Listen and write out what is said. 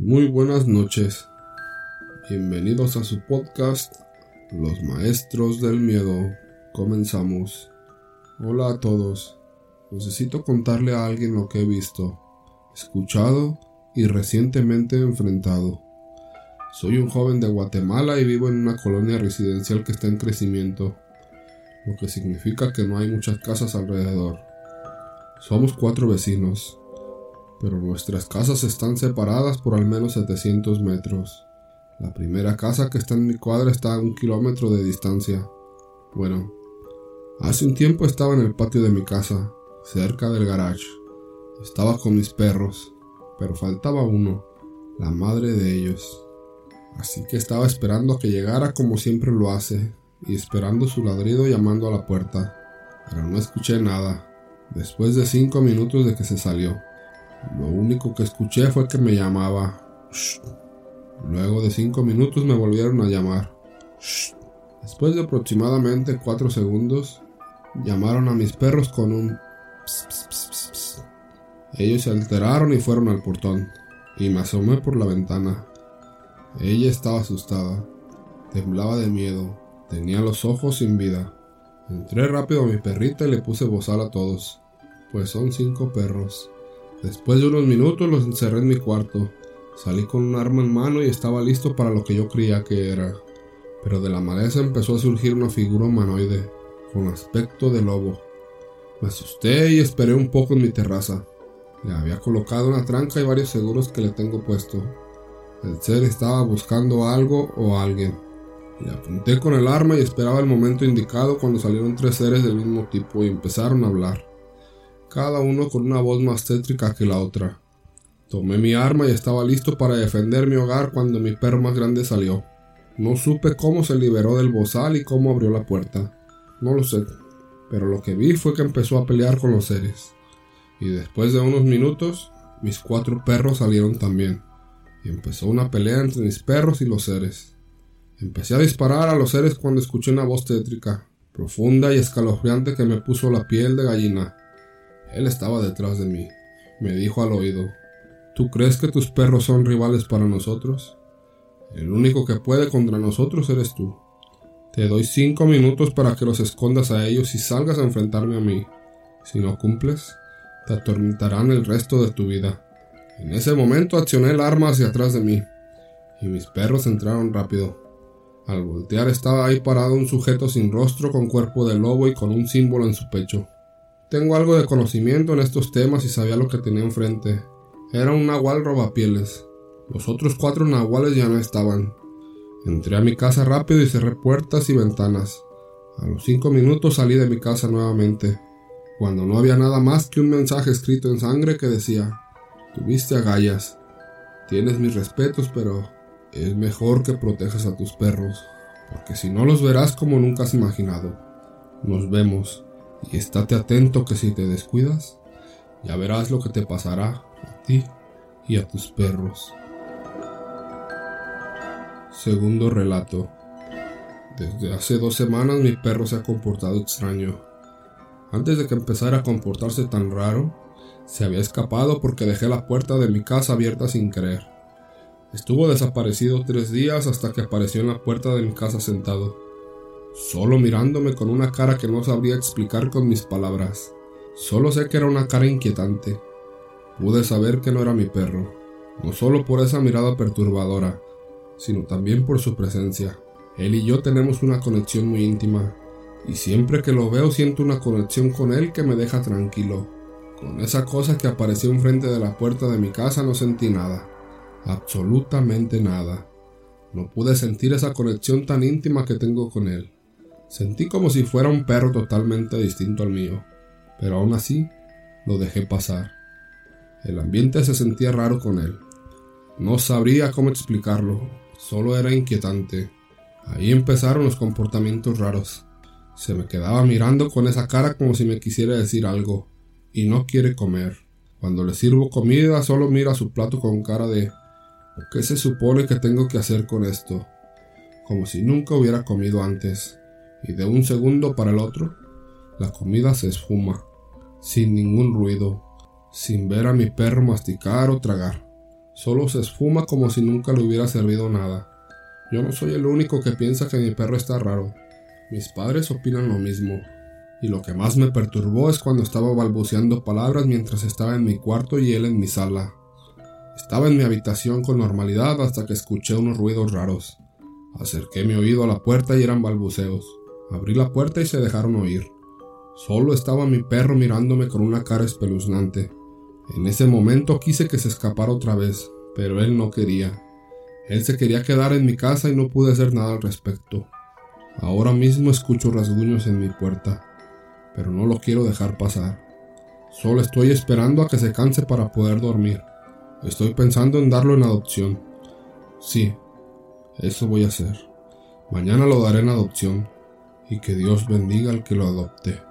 Muy buenas noches. Bienvenidos a su podcast Los Maestros del Miedo. Comenzamos. Hola a todos. Necesito contarle a alguien lo que he visto, escuchado y recientemente enfrentado. Soy un joven de Guatemala y vivo en una colonia residencial que está en crecimiento, lo que significa que no hay muchas casas alrededor. Somos cuatro vecinos, pero nuestras casas están separadas por al menos 700 metros. La primera casa que está en mi cuadra está a un kilómetro de distancia. Bueno, hace un tiempo estaba en el patio de mi casa, cerca del garage. Estaba con mis perros, pero faltaba uno, la madre de ellos. Así que estaba esperando a que llegara como siempre lo hace, y esperando su ladrido llamando a la puerta, pero no escuché nada. Después de cinco minutos de que se salió, lo único que escuché fue que me llamaba. Luego de cinco minutos me volvieron a llamar. Después de aproximadamente cuatro segundos, llamaron a mis perros con un Ellos se alteraron y fueron al portón, y me asomé por la ventana. Ella estaba asustada, temblaba de miedo, tenía los ojos sin vida. Entré rápido a mi perrita y le puse bozal a todos, pues son cinco perros. Después de unos minutos los encerré en mi cuarto. Salí con un arma en mano y estaba listo para lo que yo creía que era. Pero de la maleza empezó a surgir una figura humanoide, con aspecto de lobo. Me asusté y esperé un poco en mi terraza. Le había colocado una tranca y varios seguros que le tengo puesto. El ser estaba buscando algo o alguien. Le apunté con el arma y esperaba el momento indicado cuando salieron tres seres del mismo tipo y empezaron a hablar cada uno con una voz más tétrica que la otra. Tomé mi arma y estaba listo para defender mi hogar cuando mi perro más grande salió. No supe cómo se liberó del bozal y cómo abrió la puerta. No lo sé, pero lo que vi fue que empezó a pelear con los seres. Y después de unos minutos, mis cuatro perros salieron también. Y empezó una pelea entre mis perros y los seres. Empecé a disparar a los seres cuando escuché una voz tétrica, profunda y escalofriante que me puso la piel de gallina. Él estaba detrás de mí. Me dijo al oído, ¿tú crees que tus perros son rivales para nosotros? El único que puede contra nosotros eres tú. Te doy cinco minutos para que los escondas a ellos y salgas a enfrentarme a mí. Si no cumples, te atormentarán el resto de tu vida. En ese momento accioné el arma hacia atrás de mí, y mis perros entraron rápido. Al voltear estaba ahí parado un sujeto sin rostro con cuerpo de lobo y con un símbolo en su pecho. Tengo algo de conocimiento en estos temas y sabía lo que tenía enfrente. Era un nahual robapieles. Los otros cuatro nahuales ya no estaban. Entré a mi casa rápido y cerré puertas y ventanas. A los cinco minutos salí de mi casa nuevamente, cuando no había nada más que un mensaje escrito en sangre que decía, tuviste agallas, tienes mis respetos, pero es mejor que protejas a tus perros, porque si no los verás como nunca has imaginado. Nos vemos y estate atento que si te descuidas, ya verás lo que te pasará a ti y a tus perros. Segundo relato. Desde hace dos semanas mi perro se ha comportado extraño. Antes de que empezara a comportarse tan raro, se había escapado porque dejé la puerta de mi casa abierta sin querer. Estuvo desaparecido tres días hasta que apareció en la puerta de mi casa sentado solo mirándome con una cara que no sabría explicar con mis palabras. Solo sé que era una cara inquietante. Pude saber que no era mi perro, no solo por esa mirada perturbadora, sino también por su presencia. Él y yo tenemos una conexión muy íntima, y siempre que lo veo siento una conexión con él que me deja tranquilo. Con esa cosa que apareció enfrente de la puerta de mi casa no sentí nada, absolutamente nada. No pude sentir esa conexión tan íntima que tengo con él. Sentí como si fuera un perro totalmente distinto al mío, pero aún así lo dejé pasar. El ambiente se sentía raro con él. No sabría cómo explicarlo, solo era inquietante. Ahí empezaron los comportamientos raros. Se me quedaba mirando con esa cara como si me quisiera decir algo, y no quiere comer. Cuando le sirvo comida solo mira su plato con cara de ¿qué se supone que tengo que hacer con esto? Como si nunca hubiera comido antes y de un segundo para el otro, la comida se esfuma, sin ningún ruido, sin ver a mi perro masticar o tragar. Solo se esfuma como si nunca le hubiera servido nada. Yo no soy el único que piensa que mi perro está raro. Mis padres opinan lo mismo. Y lo que más me perturbó es cuando estaba balbuceando palabras mientras estaba en mi cuarto y él en mi sala. Estaba en mi habitación con normalidad hasta que escuché unos ruidos raros. Acerqué mi oído a la puerta y eran balbuceos. Abrí la puerta y se dejaron oír. Solo estaba mi perro mirándome con una cara espeluznante. En ese momento quise que se escapara otra vez, pero él no quería. Él se quería quedar en mi casa y no pude hacer nada al respecto. Ahora mismo escucho rasguños en mi puerta, pero no lo quiero dejar pasar. Solo estoy esperando a que se canse para poder dormir. Estoy pensando en darlo en adopción. Sí, eso voy a hacer. Mañana lo daré en adopción y que Dios bendiga al que lo adopte.